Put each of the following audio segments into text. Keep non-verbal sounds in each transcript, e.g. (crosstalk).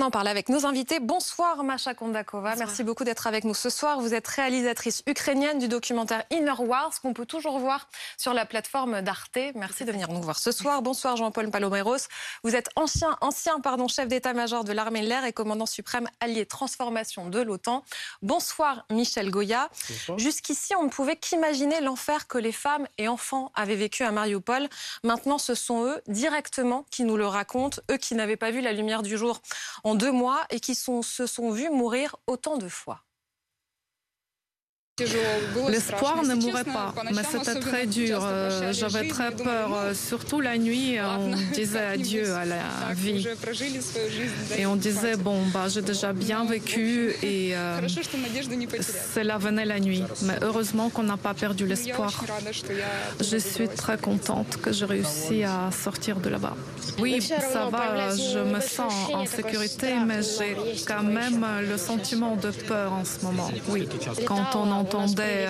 On en parle avec nos invités. Bonsoir Masha Kondakova. Merci beaucoup d'être avec nous ce soir. Vous êtes réalisatrice ukrainienne du documentaire Inner Wars qu'on peut toujours voir sur la plateforme d'Arte. Merci de venir nous voir ce soir. Bonsoir Jean-Paul Paloméros. Vous êtes ancien, ancien pardon, chef d'état-major de l'armée de l'air et commandant suprême allié transformation de l'OTAN. Bonsoir Michel Goya. Jusqu'ici, on ne pouvait qu'imaginer l'enfer que les femmes et enfants avaient vécu à Mariupol. Maintenant, ce sont eux directement qui nous le racontent, eux qui n'avaient pas vu la lumière du jour en deux mois et qui se sont vus mourir autant de fois. L'espoir ne mourrait pas, mais c'était très dur. Euh, j'avais très peur. Euh, surtout la nuit, (laughs) on disait (laughs) adieu à la vie. Et on disait, bon, bah, j'ai déjà bien vécu (laughs) et euh, cela venait la nuit. Mais heureusement qu'on n'a pas perdu l'espoir. Je suis très contente que j'ai réussi à sortir de là-bas. Oui, ça va, je me sens en sécurité, mais j'ai quand même le sentiment de peur en ce moment. Oui, quand on entend entendait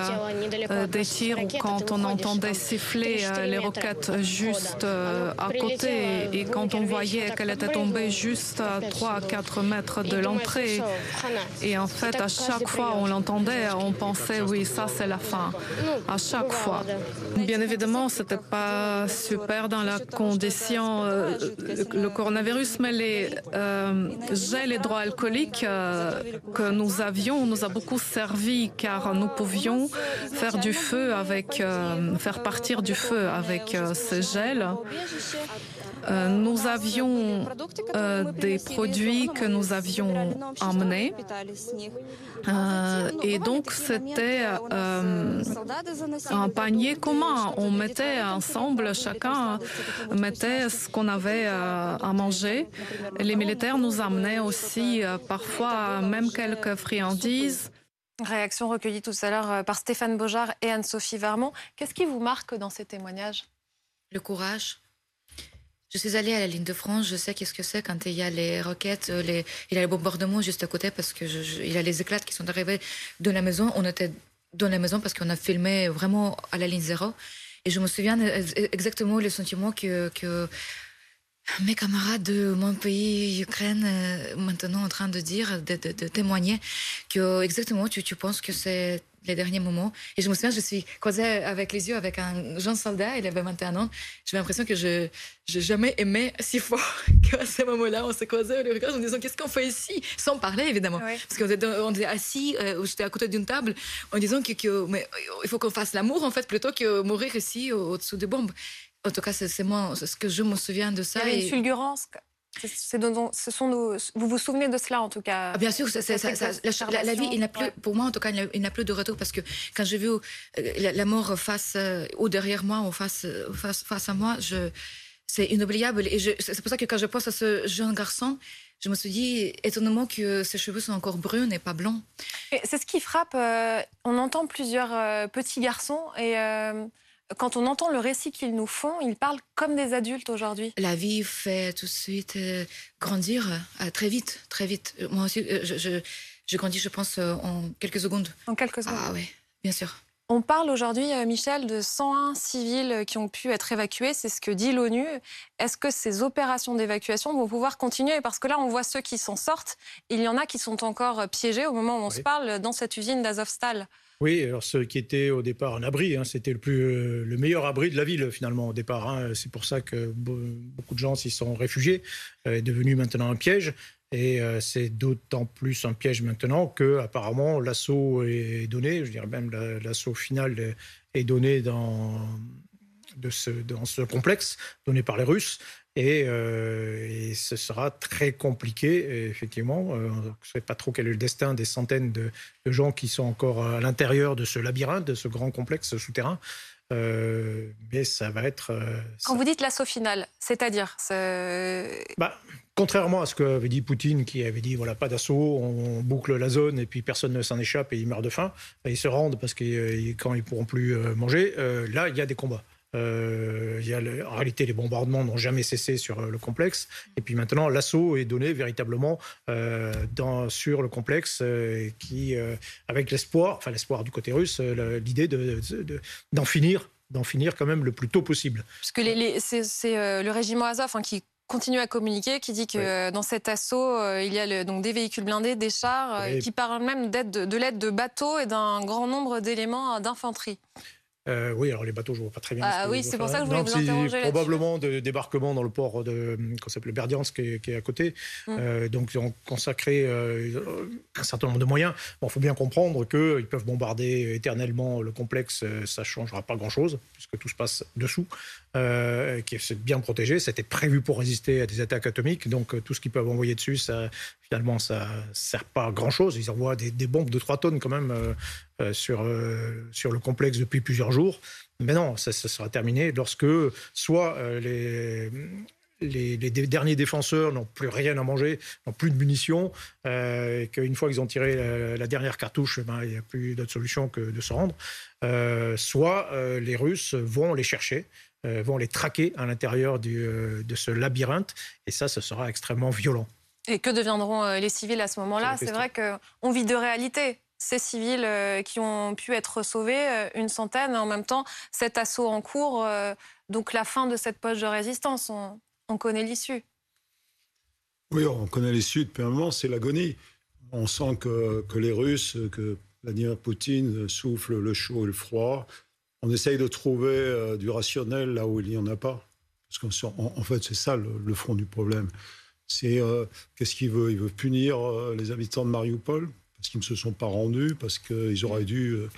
euh, des tirs ou quand on entendait siffler euh, les roquettes juste euh, à côté et quand on voyait qu'elle était tombée juste à 3 4 mètres de l'entrée. Et en fait, à chaque fois on l'entendait, on pensait oui, ça c'est la fin. À chaque fois. Bien évidemment, c'était pas super dans la condition le coronavirus, mais les gels hydroalcooliques que nous avions nous a beaucoup servi car nous pouvions faire du feu avec, euh, faire partir du feu avec euh, ce gel. Euh, nous avions des produits que nous avions emmenés. et donc, c'était un panier commun. On mettait ensemble, chacun mettait ce qu'on avait à manger. Les militaires nous amenaient aussi parfois même quelques friandises. Réaction recueillie tout à l'heure euh, par Stéphane Beaujard et Anne-Sophie Vermont. Qu'est-ce qui vous marque dans ces témoignages? Le courage. Je suis allée à la ligne de France, je sais qu'est-ce que c'est quand il y a les roquettes, euh, il y a les bombardements juste à côté parce que il y a les éclats qui sont arrivés de la maison. On était dans la maison parce qu'on a filmé vraiment à la ligne zéro. Et je me souviens exactement le sentiment que mes camarades de mon pays, Ukraine, euh, maintenant en train de dire, de, témoigner que exactement tu, tu penses que c'est les derniers moments. Et je me souviens, je suis croisée avec les yeux avec un jeune soldat, il avait 21 ans. J'avais l'impression que je n'ai jamais aimé si fort (laughs) qu'à ce moment-là, on s'est croisés le regard en disant qu'est-ce qu'on fait ici? Sans parler, évidemment. Parce qu'on était, on était assis, euh, j'étais à côté d'une table, en disant que, que mais, il faut qu'on fasse l'amour, en fait, plutôt que mourir ici au-dessous des bombes. En tout cas, c'est moi, ce que je me souviens de ça. Il y avait une fulgurance. ce sont vous vous souvenez de cela en tout cas ah, Bien sûr, la, vie, il pour moi en tout cas, il n'a plus de retour parce que quand j'ai vu euh, la, mort face euh, ou derrière moi ou face, face, face à moi, c'est inoubliable. Et c'est pour ça que quand je pense à ce jeune garçon, je me suis dit étonnamment que ses cheveux sont encore bruns et pas blancs. C'est ce qui frappe. Euh, on entend plusieurs petits garçons et quand on entend le récit qu'ils nous font, ils parlent comme des adultes aujourd'hui. La vie fait tout de suite euh, grandir euh, très vite, très vite. Euh, moi aussi, je, je, grandis, je pense, en quelques secondes. En quelques secondes Ah oui, bien sûr. On parle aujourd'hui, Michel, de 101 civils qui ont pu être évacués. C'est ce que dit l'ONU. Est-ce que ces opérations d'évacuation vont pouvoir continuer? Parce que là, on voit ceux qui s'en sortent. Il y en a qui sont encore piégés au moment où on se parle dans cette usine d'Azovstal. Oui, alors ceux qui étaient au départ en abri, hein, c'était le, euh, le meilleur abri de la ville finalement au départ. Hein. C'est pour ça que beaucoup de gens s'y sont réfugiés, euh, est devenu maintenant un piège. Et euh, c'est d'autant plus un piège maintenant que apparemment l'assaut est donné, je dirais même l'assaut final est donné dans, de ce, dans ce complexe donné par les Russes. Euh, et, ce sera très compliqué, effectivement. Euh, on ne sait pas trop quel est le destin des centaines de, gens qui sont encore à l'intérieur de ce labyrinthe, de ce grand complexe souterrain. Euh, mais ça va être. Quand vous dites l'assaut final, c'est-à-dire bah, Contrairement à ce qu'avait dit Poutine, qui avait dit voilà, pas d'assaut, on boucle la zone et puis personne ne s'en échappe et ils meurent de faim, ils se rendent parce que quand ils pourront plus manger, là, il y a des combats. Euh, il y a en réalité, les bombardements n'ont jamais cessé sur euh, le complexe. Et puis maintenant, l'assaut est donné véritablement euh, dans, sur le complexe, qui, avec l'espoir, enfin l'espoir du côté russe, l'idée d'en de, d'en finir d'en finir quand même le plus tôt possible. Parce que c'est le régiment Azov hein, qui continue à communiquer, qui dit que dans cet assaut, il y a donc des véhicules blindés, des chars, qui parlent même de l'aide de bateaux et d'un grand nombre d'éléments d'infanterie. Euh, oui, alors les bateaux, je ne vois pas très bien. Ah, oui, c'est pour ça que je voulais vous interroger Probablement de débarquement dans le port de s'appelle Berdiansk, qui est, qui est à côté. Hum. Euh, donc, ils ont consacré euh, un certain nombre de moyens. Il faut bien comprendre qu'ils peuvent bombarder éternellement le complexe. Ça ne changera pas grand-chose, puisque tout se passe dessous, qui est bien protégé. C'était prévu pour résister à des attaques atomiques. Donc, tout ce qu'ils peuvent envoyer dessus, ça, finalement, ça ne sert pas à grand-chose. Ils envoient des, des, bombes de 3 tonnes quand même sur, euh, sur le complexe depuis plusieurs jours. Mais non, ça, sera terminé lorsque soit euh, les, les, derniers défenseurs n'ont plus rien à manger, n'ont plus de munitions, et qu'une fois qu'ils ont tiré la, dernière cartouche, eh ben, il n'y a plus d'autre solution que de se rendre. soit les Russes vont les chercher, vont les traquer à l'intérieur de ce labyrinthe, et ça, ce sera extrêmement violent. Et que deviendront les civils à ce moment-là? C'est vrai qu'on vit de réalité ces civils euh, qui ont pu être sauvés, euh, une centaine, en même temps cet assaut en cours, euh, donc la fin de cette poche de résistance. On, connaît l'issue. Oui, on connaît l'issue depuis un moment, c'est l'agonie. On sent que, les Russes, que Vladimir Poutine souffle le chaud et le froid. On essaye de trouver du rationnel là où il n'y en a pas. Parce qu'en en fait, c'est ça le, fond du problème. C'est qu'est-ce qu'il veut? Il veut punir les habitants de Mariupol? Parce qu'ils ne se sont pas rendus, parce qu'ils auraient dû euh,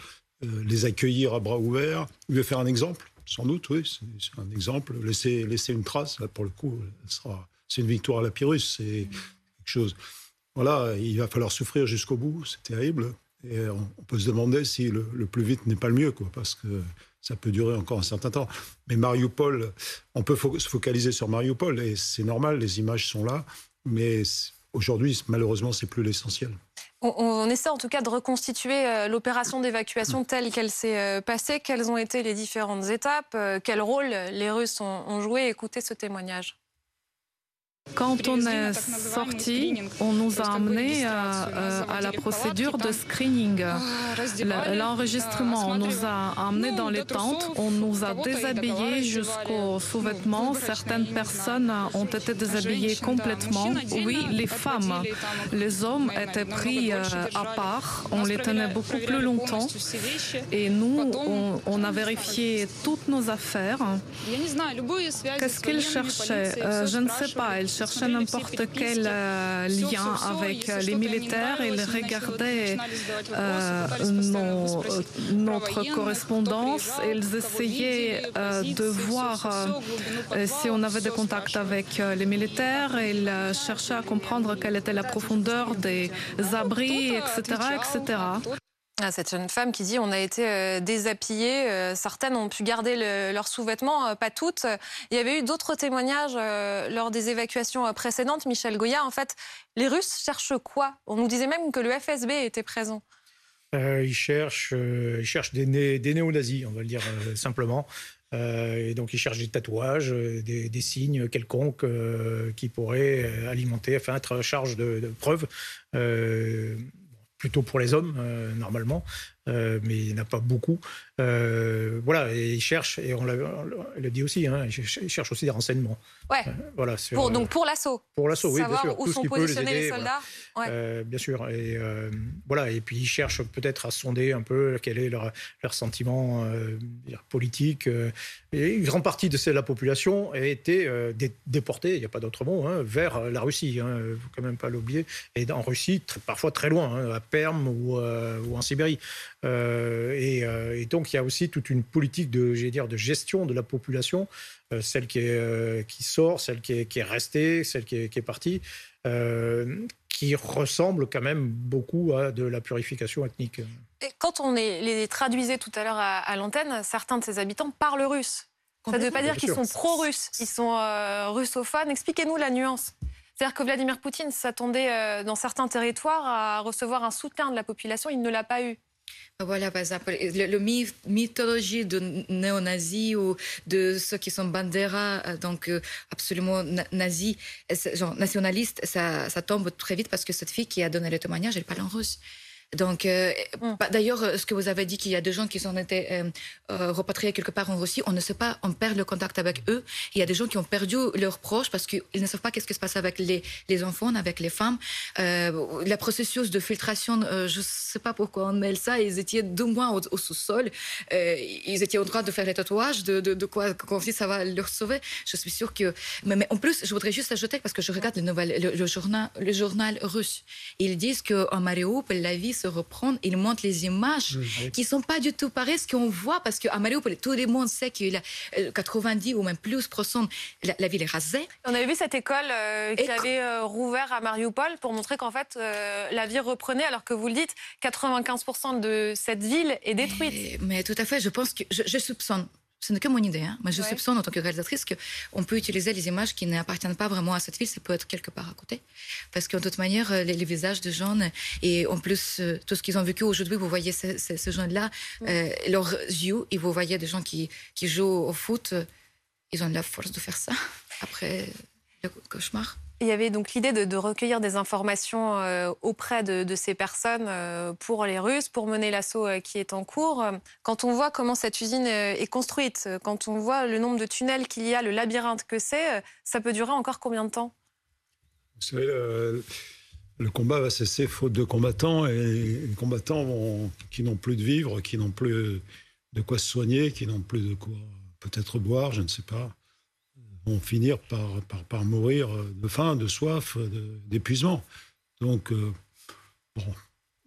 euh, les accueillir à bras ouverts. Il veut faire un exemple, sans doute, oui, c'est un exemple. Laisser, une trace, là, pour le coup, c'est une victoire à la Pyrrhus, c'est quelque chose. Voilà, il va falloir souffrir jusqu'au bout, c'est terrible. Et on, peut se demander si le, plus vite n'est pas le mieux, parce que ça peut durer encore un certain temps. Mais Mariupol, on peut se focaliser sur Mariupol, et c'est normal, les images sont là, mais aujourd'hui, malheureusement, c'est plus l'essentiel. On, essaie en tout cas de reconstituer euh, l'opération d'évacuation telle qu'elle s'est euh, passée. Quelles ont été les différentes étapes? Euh, Quel rôle les Russes ont joué? Écoutez ce témoignage. Quand on est sorti, on nous a amenés à, à, la procédure de screening. L'enregistrement, on nous a amenés dans les tentes, on nous a déshabillés jusqu'aux sous-vêtements. Certaines personnes ont été déshabillées complètement. Oui, les femmes. Les hommes étaient pris à part. On les tenait beaucoup plus longtemps. Et nous, on a vérifié toutes nos affaires. Qu'est-ce qu'ils cherchaient? Je ne sais pas cherchaient n'importe quel euh, lien avec euh, les militaires. Ils regardaient euh, notre correspondance. Ils essayaient de voir si on avait des contacts avec les militaires. Ils cherchaient à comprendre quelle était la profondeur des abris, etc., etc. Cette jeune femme qui dit on a été euh, déshabillées, euh, certaines ont pu garder leurs sous-vêtements, euh, pas toutes. Il y avait eu d'autres témoignages lors des évacuations précédentes. Michel Goya, en fait, les Russes cherchent quoi? On nous disait même que le FSB était présent. ils, cherchent, ils cherchent des, néo-nazis, on va le dire simplement. et donc ils cherchent des tatouages, des, signes quelconques qui pourraient alimenter, enfin être à charge de preuves plutôt pour les hommes, euh, normalement, euh, mais il n'y en a pas beaucoup. Euh, voilà, et ils cherchent, et on l'a dit aussi, hein, ils cherchent aussi des renseignements. Ouais. voilà, pour, donc pour l'assaut. Pour l'assaut, oui, bien sûr. Où sont positionnés les, soldats. bien sûr. Et voilà, et puis ils cherchent peut-être à sonder un peu quel est leur, leur sentiment politique. et une grande partie de la population a été déportée, il n'y a pas d'autre mot, hein, vers la Russie. Il hein, ne faut quand même pas l'oublier. Et en Russie, parfois très loin, hein, à Perm ou, ou en Sibérie. Euh, euh, et, donc, il y a aussi toute une politique de, dire, de gestion de la population, euh, celle qui, est, qui sort, celle qui est, qui est restée, celle qui est, qui est partie, qui ressemble quand même beaucoup à de la purification ethnique. Et quand on les, traduisait tout à l'heure à, l'antenne, certains de ces habitants parlent russe. Ça ne veut pas dire qu'ils sont pro-russes, ils sont russophones. Expliquez-nous la nuance. C'est-à-dire que Vladimir Poutine s'attendait dans certains territoires à recevoir un soutien de la population, il ne l'a pas eu. Voilà, par exemple, le, mythologie de néo-nazis ou de ceux qui sont bandera, euh, donc euh, absolument nazis, genre nationalistes, ça, ça, tombe très vite parce que cette fille qui a donné le témoignage, elle parle en russe. Donc, euh, mm. bah, d'ailleurs, euh, ce que vous avez dit qu'il y a des gens qui sont été euh, euh, repatriés quelque part en Russie, on ne sait pas, on perd le contact avec eux. Il y a des gens qui ont perdu leurs proches parce qu'ils ne savent pas qu'est-ce qui se passe avec les, les enfants, avec les femmes. Le processus de filtration, je ne sais pas pourquoi on mêle ça. Ils étaient deux mois au, au sous-sol. ils étaient en train de faire les tatouages, de, de, de quoi qu'on dit ça va leur sauver. Je suis sûre que. Mais, mais, en plus, je voudrais juste ajouter parce que je regarde le, le journal, le journal russe. Ils disent qu'en Mariupol, la vie se reprendre. Il montre les images qui sont pas du tout pareilles ce qu'on voit parce qu'à Mariupol, tout le monde sait qu'il a 90 ou même plus la, la ville est rasée. On avait vu cette école euh, qui avait euh, rouvert à Mariupol pour montrer qu'en fait euh, la vie reprenait alors que vous le dites, 95% de cette ville est détruite. Mais, mais tout à fait, je pense que je, je soupçonne ce n'est que mon idée, hein. mais je ouais. soupçonne en tant que réalisatrice qu'on peut utiliser les images qui n'appartiennent pas vraiment à cette ville, ça peut être quelque part à côté. Parce qu'en toute manière, les, les, visages de jeunes, et en plus, euh, tout ce qu'ils ont vécu aujourd'hui, vous voyez ces, ces, ces jeunes-là, ouais. euh, leurs yeux, et vous voyez des gens qui, qui jouent au foot, ils ont la force de faire ça (laughs) après le cauchemar. Il y avait donc l'idée de, recueillir des informations euh, auprès de, ces personnes euh, pour les Russes, pour mener l'assaut euh, qui est en cours. Quand on voit comment cette usine est construite, quand on voit le nombre de tunnels qu'il y a, le labyrinthe que c'est, ça peut durer encore combien de temps? Vous savez, le, combat va cesser faute de combattants et les combattants qui n'ont plus de vivre, qui n'ont plus de quoi se soigner, qui n'ont plus de quoi peut-être boire, je ne sais pas vont finir par, par, par, mourir de faim, de soif, d'épuisement. Donc, euh, bon,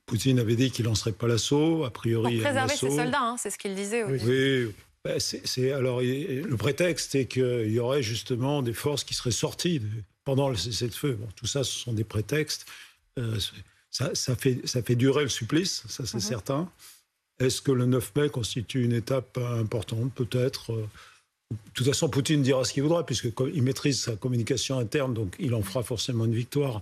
Poutine avait dit qu'il lancerait pas l'assaut, a priori. Pour préserver ses soldats, hein, c'est ce qu'il disait aussi. Oui, ben c'est alors le prétexte est qu'il y aurait justement des forces qui seraient sorties pendant le cessez-le-feu. Bon, tout ça, ce sont des prétextes. Euh, ça, ça, fait, ça fait durer le supplice, ça c'est mm -hmm. certain. Est-ce que le 9 mai constitue une étape importante Peut-être. De toute façon, Poutine dira ce qu'il voudra, puisqu'il maîtrise sa communication interne, donc il en fera forcément une victoire.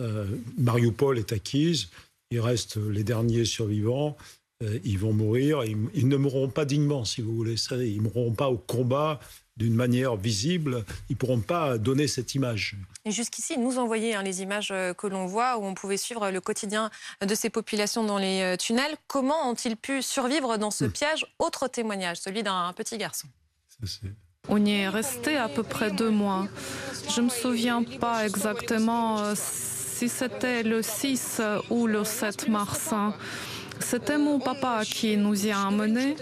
Euh, Mariupol est acquise, il reste les derniers survivants, euh, ils vont mourir, ils, ils, ne mourront pas dignement, si vous voulez, ça, ils ne mourront pas au combat d'une manière visible, ils ne pourront pas donner cette image. Et jusqu'ici, ils nous envoyaient hein, les images euh, que l'on voit, où on pouvait suivre le quotidien de ces populations dans les tunnels. Comment ont-ils pu survivre dans ce piège? Autre témoignage, celui d'un petit garçon. On y est resté à peu près deux mois. Je ne me souviens pas exactement si c'était le 6 ou le 7 mars. C'était mon papa qui nous y a amenés.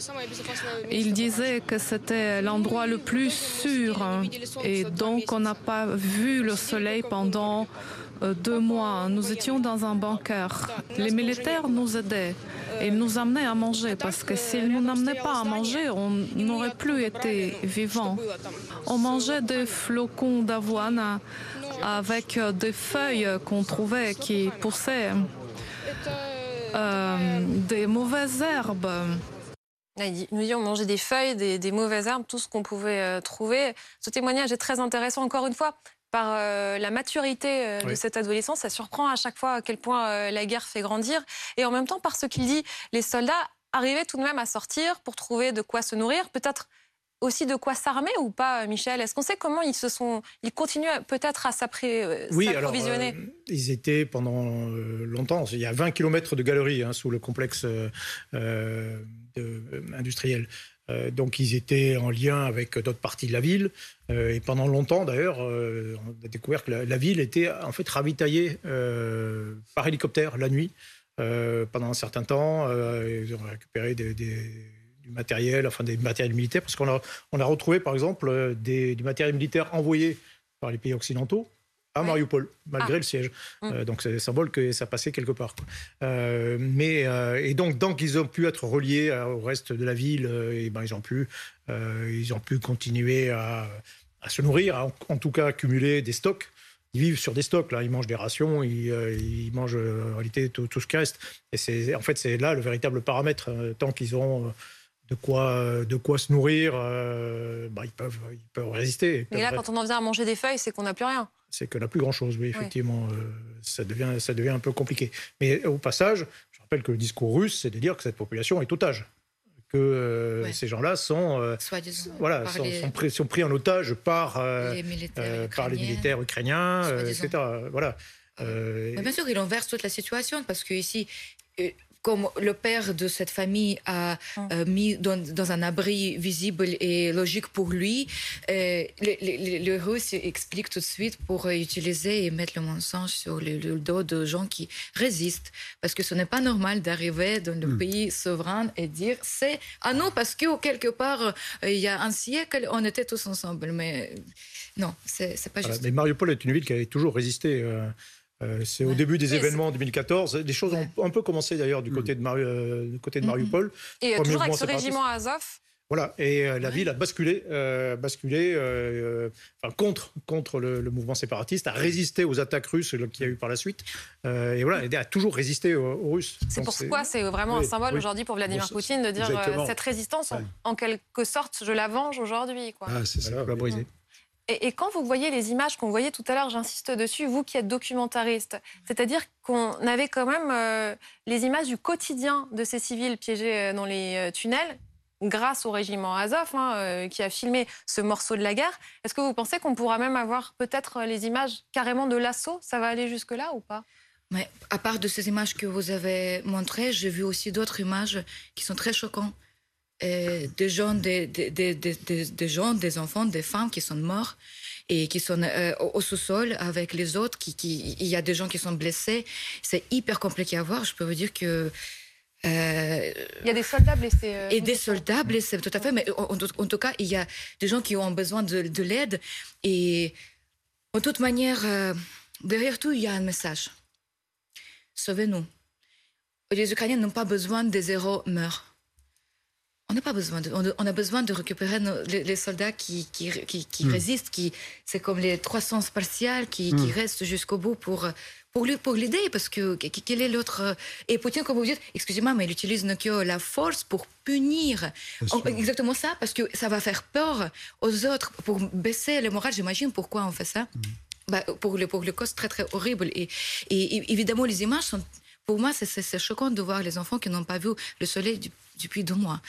Il disait que c'était l'endroit le plus sûr et donc on n'a pas vu le soleil pendant deux mois. Nous étions dans un bunker. Les militaires nous aidaient et nous amenaient à manger parce que s'ils ne nous amenaient pas à manger, on n'aurait plus été vivants. On mangeait des flocons d'avoine avec des feuilles qu'on trouvait qui poussaient, euh, des mauvaises herbes. Nous dit on mangeait des feuilles, des, des mauvaises herbes, tout ce qu'on pouvait euh, trouver. Ce témoignage est très intéressant. Encore une fois, par euh, la maturité euh, oui. de cette adolescence. Ça surprend à chaque fois à quel point euh, la guerre fait grandir. Et en même temps, par ce qu'il dit, les soldats arrivaient tout de même à sortir pour trouver de quoi se nourrir, peut-être aussi de quoi s'armer ou pas, Michel? Est-ce qu'on sait comment ils se sont, ils continuent peut-être à s'approvisionner Oui, alors euh, ils étaient pendant euh, longtemps. Il y a 20 km de galeries hein, sous le complexe euh, industriel. Euh, donc ils étaient en lien avec d'autres parties de la ville. Euh, et pendant longtemps, d'ailleurs, euh, on a découvert que la, ville était en fait ravitaillée par hélicoptère la nuit. pendant un certain temps, ils ont récupéré du matériel, enfin des matériels militaires, parce qu'on a, on a retrouvé par exemple des, du matériel militaire envoyé par les pays occidentaux à Mariupol, malgré ah. le siège. Mmh. Euh, donc c'est le symbole que ça passait quelque part. Euh, mais euh, et donc donc ils ont pu être reliés au reste de la ville et ben ils ont pu ils ont pu continuer à, à se nourrir, en, en, tout cas accumuler des stocks. Ils vivent sur des stocks là, ils mangent des rations, ils, ils mangent en réalité tout, tout, ce qui reste. Et c'est en fait c'est là le véritable paramètre tant qu'ils ont de quoi, de quoi se nourrir, bah, ils, peuvent, ils peuvent résister. Ils peuvent Et là, quand on en vient à manger des feuilles, c'est qu'on n'a plus rien. C'est qu'on n'a plus grand-chose, oui, effectivement. Euh, ça, devient, ça devient un peu compliqué. Mais au passage, je rappelle que le discours russe, c'est de dire que cette population est otage. Que euh, ouais. ces gens-là sont, euh, voilà, sont, les... sont, pris, sont, pris, en otage par, les militaires, par les militaires ukrainiens, etc. Voilà. Mais bien sûr, il inverse toute la situation parce qu'ici, comme le père de cette famille a euh, mis dans, un abri visible et logique pour lui, euh, les, Russes expliquent tout de suite pour utiliser et mettre le mensonge sur le, dos de gens qui résistent. Parce que ce n'est pas normal d'arriver dans le hum. pays souverain et dire c'est ah non, parce que quelque part, euh, il y a un siècle, on était tous ensemble. Mais non, c'est pas juste. mais Mariupol est une ville qui a toujours résisté. Euh, c'est au début des événements en 2014. Les choses ont un peu commencé d'ailleurs du, côté de euh, du côté de Mariupol. Et euh, toujours avec ce régiment Azov? Voilà, et la ville a basculé, basculé enfin, contre, contre le, mouvement séparatiste, a résisté aux attaques russes qu'il y a eu par la suite, et voilà, a toujours résisté aux, Russes. C'est pourquoi c'est vraiment un symbole aujourd'hui pour Vladimir Poutine de dire cette résistance, en, quelque sorte, je la venge aujourd'hui. Ah, c'est ça, va briser. Et, quand vous voyez les images qu'on voyait tout à l'heure, j'insiste dessus, vous qui êtes documentariste, c'est-à-dire qu'on avait quand même euh, les images du quotidien de ces civils piégés euh, dans les euh, tunnels, grâce au régiment Azov, hein, qui a filmé ce morceau de la guerre. Est-ce que vous pensez qu'on pourra même avoir peut-être les images carrément de l'assaut? Ça va aller jusque-là ou pas? Mais à part de ces images que vous avez montrées, j'ai vu aussi d'autres images qui sont très choquantes. Euh, des gens, des, des, des, des, gens, des enfants, des femmes qui sont morts et qui sont euh, au, sous-sol avec les autres. Qui, qui, il y a des gens qui sont blessés. C'est hyper compliqué à voir. Je peux vous dire que euh, il y a des soldats blessés. et des soldats blessés, tout à fait. Mais en, tout cas, il y a des gens qui ont besoin de, de l'aide. Et en toute manière, derrière tout, il y a un message. Sauvez-nous. Les Ukrainiens n'ont pas besoin des héros meurent. On n'a pas besoin de, on, a besoin de récupérer les, soldats qui, qui, qui, hmm. résistent, qui, c'est comme les 300 spartiates qui, qui hmm. restent jusqu'au bout pour, pour, pour l'aider, parce que quel est l'autre... Et Poutine, comme vous dites, excusez-moi, mais il utilise que la force pour punir. exactement ça, parce que ça va faire peur aux autres, pour baisser le moral, j'imagine pourquoi on fait ça. Hmm. Bah, pour, le, pour le cause très très horrible. Et, et, évidemment, les images sont pour moi, c'est choquant de voir les enfants qui n'ont pas vu le soleil depuis deux mois.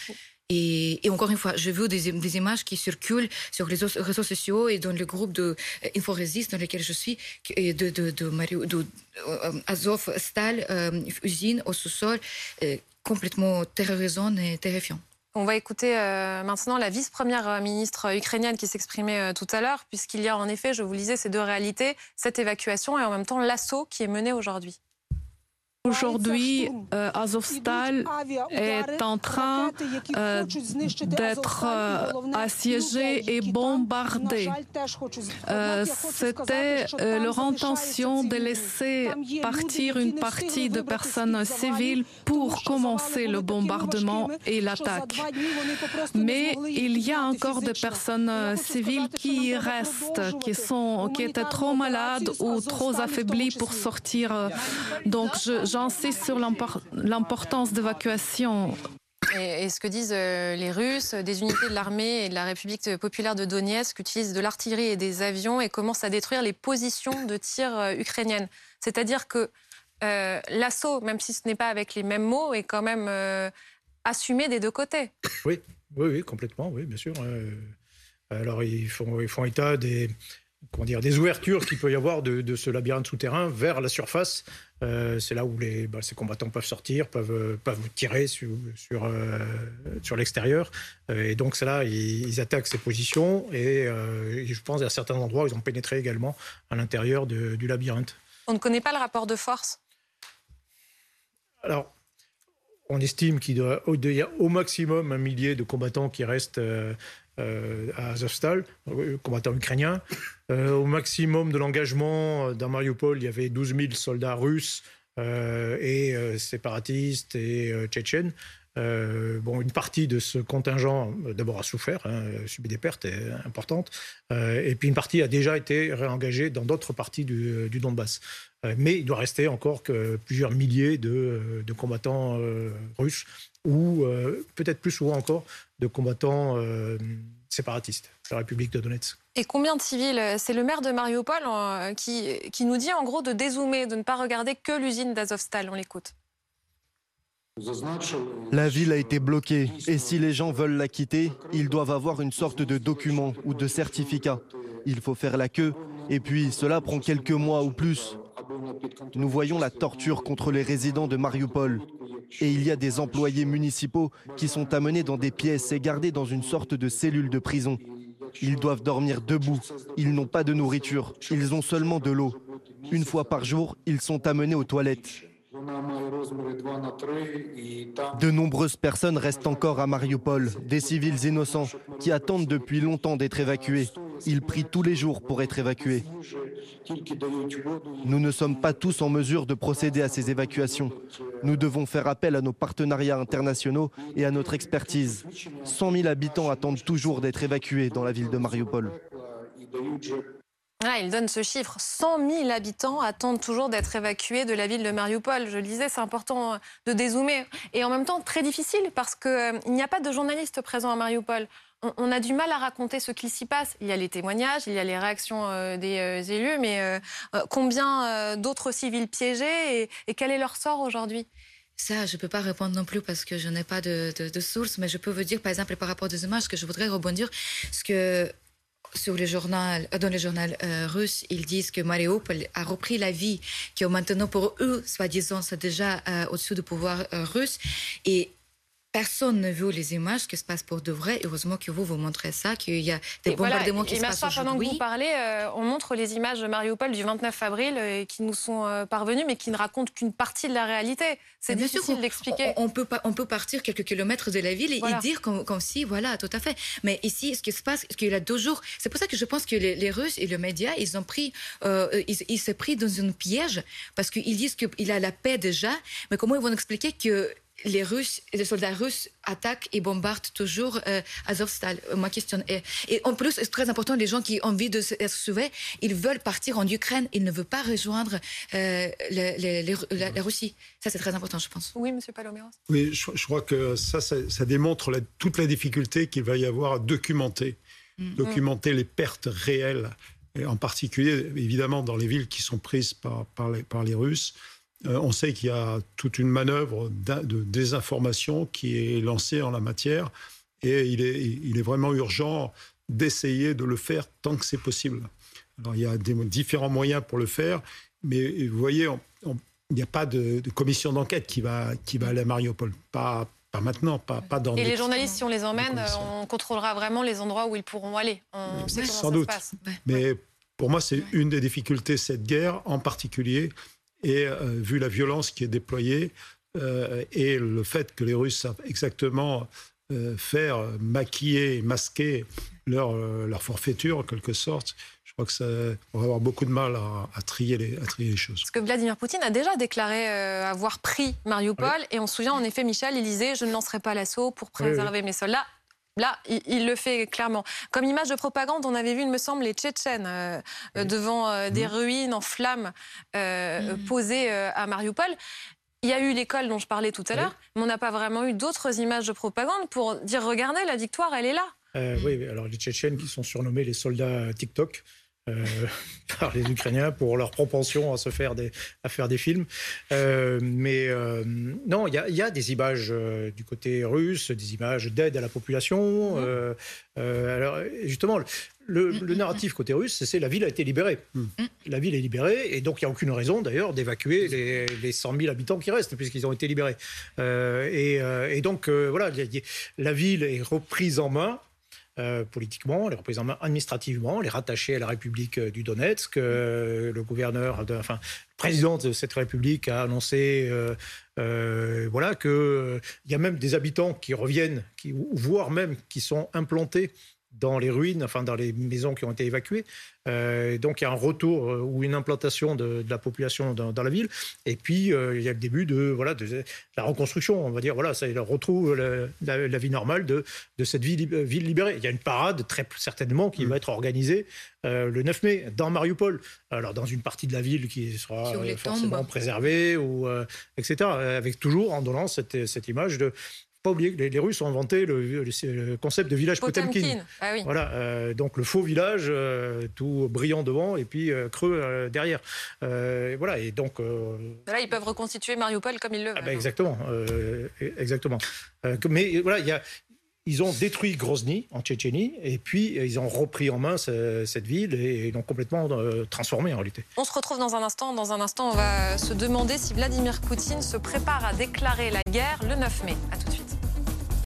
Et, encore une fois, j'ai vu des, images qui circulent sur les réseaux sociaux et dans le groupe de euh, InfoRésist dans lequel je suis, de, de, de, euh, Azov, Stal, euh, usine au sous-sol, complètement terrorisant et terrifiant. On va écouter maintenant la vice-première ministre ukrainienne qui s'exprimait tout à l'heure, puisqu'il y a en effet, je vous lisais, ces deux réalités, cette évacuation et en même temps l'assaut qui est mené aujourd'hui. Aujourd'hui, euh, Azovstal est en train euh, d'être euh, assiégé et bombardé. C'était leur intention de laisser partir une partie de personnes civiles pour commencer le bombardement et l'attaque. Mais il y a encore des personnes civiles qui restent, qui, sont, qui étaient trop malades ou trop affaiblies pour sortir. Donc, je j'insiste sur l'importance d'évacuation. Et, ce que disent euh, les Russes, des unités de l'armée et de la République populaire de Donetsk utilisent de l'artillerie et des avions et commencent à détruire les positions de tir euh, ukrainiennes. C'est-à-dire que euh, l'assaut, même si ce n'est pas avec les mêmes mots, est quand même assumé des deux côtés. Oui, oui, oui, complètement, oui, bien sûr. alors ils font, ils font état des, comment dire, des ouvertures qu'il peut y avoir de, ce labyrinthe souterrain vers la surface. Euh, c'est là où les, bah, ces combattants peuvent sortir, peuvent, euh, peuvent tirer sur, sur, euh, sur l'extérieur. et donc, c'est là, ils, attaquent ces positions. Et, je pense qu'à certains endroits, ils ont pénétré également à l'intérieur du labyrinthe. On ne connaît pas le rapport de force? Alors, on estime qu'il y a au maximum un millier de combattants qui restent euh, à Azovstal, euh, combattants ukrainiens. Euh, au maximum de l'engagement dans Mariupol, il y avait 12 000 soldats russes et séparatistes et tchétchènes. bon, une partie de ce contingent, d'abord, a souffert, hein, a subi des pertes importantes, et puis une partie a déjà été réengagée dans d'autres parties du, Donbass. mais il doit rester encore que plusieurs milliers de combattants russes ou euh, peut-être plus souvent encore de combattants euh, séparatistes de la République de Donetsk. Et combien de civils C'est le maire de Mariupol euh, qui, qui nous dit en gros de dézoomer, de ne pas regarder que l'usine d'Azovstal. On l'écoute. La ville a été bloquée et si les gens veulent la quitter, ils doivent avoir une sorte de document ou de certificat. Il faut faire la queue et puis cela prend quelques mois ou plus. Nous voyons la torture contre les résidents de Mariupol. Et il y a des employés municipaux qui sont amenés dans des pièces et gardés dans une sorte de cellule de prison. Ils doivent dormir debout. Ils n'ont pas de nourriture. Ils ont seulement de l'eau. Une fois par jour, ils sont amenés aux toilettes. De nombreuses personnes restent encore à Mariupol, des civils innocents qui attendent depuis longtemps d'être évacués. Ils prient tous les jours pour être évacués. Nous ne sommes pas tous en mesure de procéder à ces évacuations. Nous devons faire appel à nos partenariats internationaux et à notre expertise. 100 000 habitants attendent toujours d'être évacués dans la ville de Mariupol. Ah, il donne ce chiffre. 100 000 habitants attendent toujours d'être évacués de la ville de Mariupol. Je le disais, c'est important de dézoomer. Et en même temps, très difficile parce qu'il euh, n'y a pas de journalistes présents à Mariupol. On, a du mal à raconter ce qui s'y passe. Il y a les témoignages, il y a les réactions euh, des euh, élus, mais combien d'autres civils piégés et, quel est leur sort aujourd'hui? Ça, je ne peux pas répondre non plus parce que je n'ai pas de, source, mais je peux vous dire, par exemple, par rapport aux images, que je voudrais rebondir, ce que sur le journal, dans le journal euh, russe, ils disent que Mariupol a repris la vie, que maintenant pour eux, soi-disant, déjà euh, au-dessus du pouvoir euh, russe. Et Personne ne vu les images qui se passent pour de vrai. Heureusement que vous vous montrez ça, qu'il y a des bombardements qui se passent. Pendant que vous parlez, euh, on montre les images de Mariupol du 29 avril euh, qui nous sont euh, parvenues, mais qui ne racontent qu'une partie de la réalité. C'est difficile d'expliquer. On, peut on peut partir quelques kilomètres de la ville et, dire comme, si, voilà, tout à fait. Mais ici, ce qui se passe, ce qu'il a deux jours, c'est pour ça que je pense que les, Russes et le média, ils ont pris, ils, ils s'est pris dans un piège parce qu'ils disent qu'il a la paix déjà, mais comment ils vont expliquer que les Russes, les soldats russes attaquent et bombardent toujours euh, Azovstal. Euh, ma question est, et en plus, c'est très important, les gens qui ont envie d'être sauvés, ils veulent partir en Ukraine, ils ne veulent pas rejoindre euh, la, Russie. Ça, c'est très important, je pense. Oui, Monsieur Paloméros. Oui, je, crois que ça, ça, démontre toute la difficulté qu'il va y avoir à documenter, mm. documenter les pertes réelles, et en particulier, évidemment, dans les villes qui sont prises par, par, les, par les Russes. Euh, on sait qu'il y a toute une manœuvre de désinformation qui est lancée en la matière et il est, vraiment urgent d'essayer de le faire tant que c'est possible. Alors, il y a des, différents moyens pour le faire, mais vous voyez, il n'y a pas de, commission d'enquête qui va, qui va aller à Mariupol. Pas, pas maintenant, pas, pas dans... Et les journalistes, si on les emmène, on contrôlera vraiment les endroits où ils pourront aller. On sait Sans doute. Se passe. Mais pour moi, c'est une des difficultés, cette guerre en particulier, et euh, vu la violence qui est déployée euh, et le fait que les Russes savent exactement euh, faire maquiller, masquer leur, leur forfaiture en quelque sorte, je crois que ça va avoir beaucoup de mal à, trier, les, à trier les choses. Parce que Vladimir Poutine a déjà déclaré avoir pris Mariupol, et on se souvient en effet, Michel, il disait Je ne lancerai pas l'assaut pour préserver mes soldats. Là, il, le fait clairement. Comme image de propagande, on avait vu, il me semble, les Tchétchènes euh, devant euh, des ruines en flammes euh, mm. posées à Mariupol. Il y a eu l'école dont je parlais tout à l'heure, mais on n'a pas vraiment eu d'autres images de propagande pour dire regardez, la victoire, elle est là. oui, alors les Tchétchènes qui sont surnommés les soldats TikTok. Euh, (laughs) par les Ukrainiens pour leur propension à se faire des, à faire des films. Euh, mais euh, non, il y, a des images du côté russe, des images d'aide à la population. Mmh. alors justement, le, le, narratif côté russe, c'est la ville a été libérée. Mmh. La ville est libérée, et donc il n'y a aucune raison d'ailleurs d'évacuer les, les, 100 000 habitants qui restent, puisqu'ils ont été libérés. et, et, donc voilà, la ville est reprise en main euh, politiquement, les représenter administrativement, les rattacher à la République euh, du Donetsk. Euh, le gouverneur, enfin, le président de cette République a annoncé, voilà, que il y a même des habitants qui reviennent, voire même qui sont implantés dans les ruines, enfin dans les maisons qui ont été évacuées. Euh, donc il y a un retour euh, ou une implantation de, la population dans, la ville. Et puis euh, il y a le début de voilà de, la reconstruction. On va dire voilà, ça retrouve la, vie normale de, de cette ville, ville, libérée. Il y a une parade très certainement qui mm. va être organisée le 9 mai dans Mariupol. Alors dans une partie de la ville qui sera forcément préservée ou etc. Avec toujours en donnant cette, cette image de pas oublier que les, Russes ont inventé le, concept de village Potemkin. Ah voilà, euh, donc le faux village, euh, tout brillant devant et puis euh, creux derrière. voilà, et donc. Là, ils peuvent reconstituer Mariupol comme ils le veulent. Ah exactement, exactement. mais voilà, il y a Ils ont détruit Grozny en Tchétchénie et puis ils ont repris en main cette ville et l'ont complètement transformée en réalité. On se retrouve dans un instant. Dans un instant, on va se demander si Vladimir Poutine se prépare à déclarer la guerre le 9 mai. À tout de suite.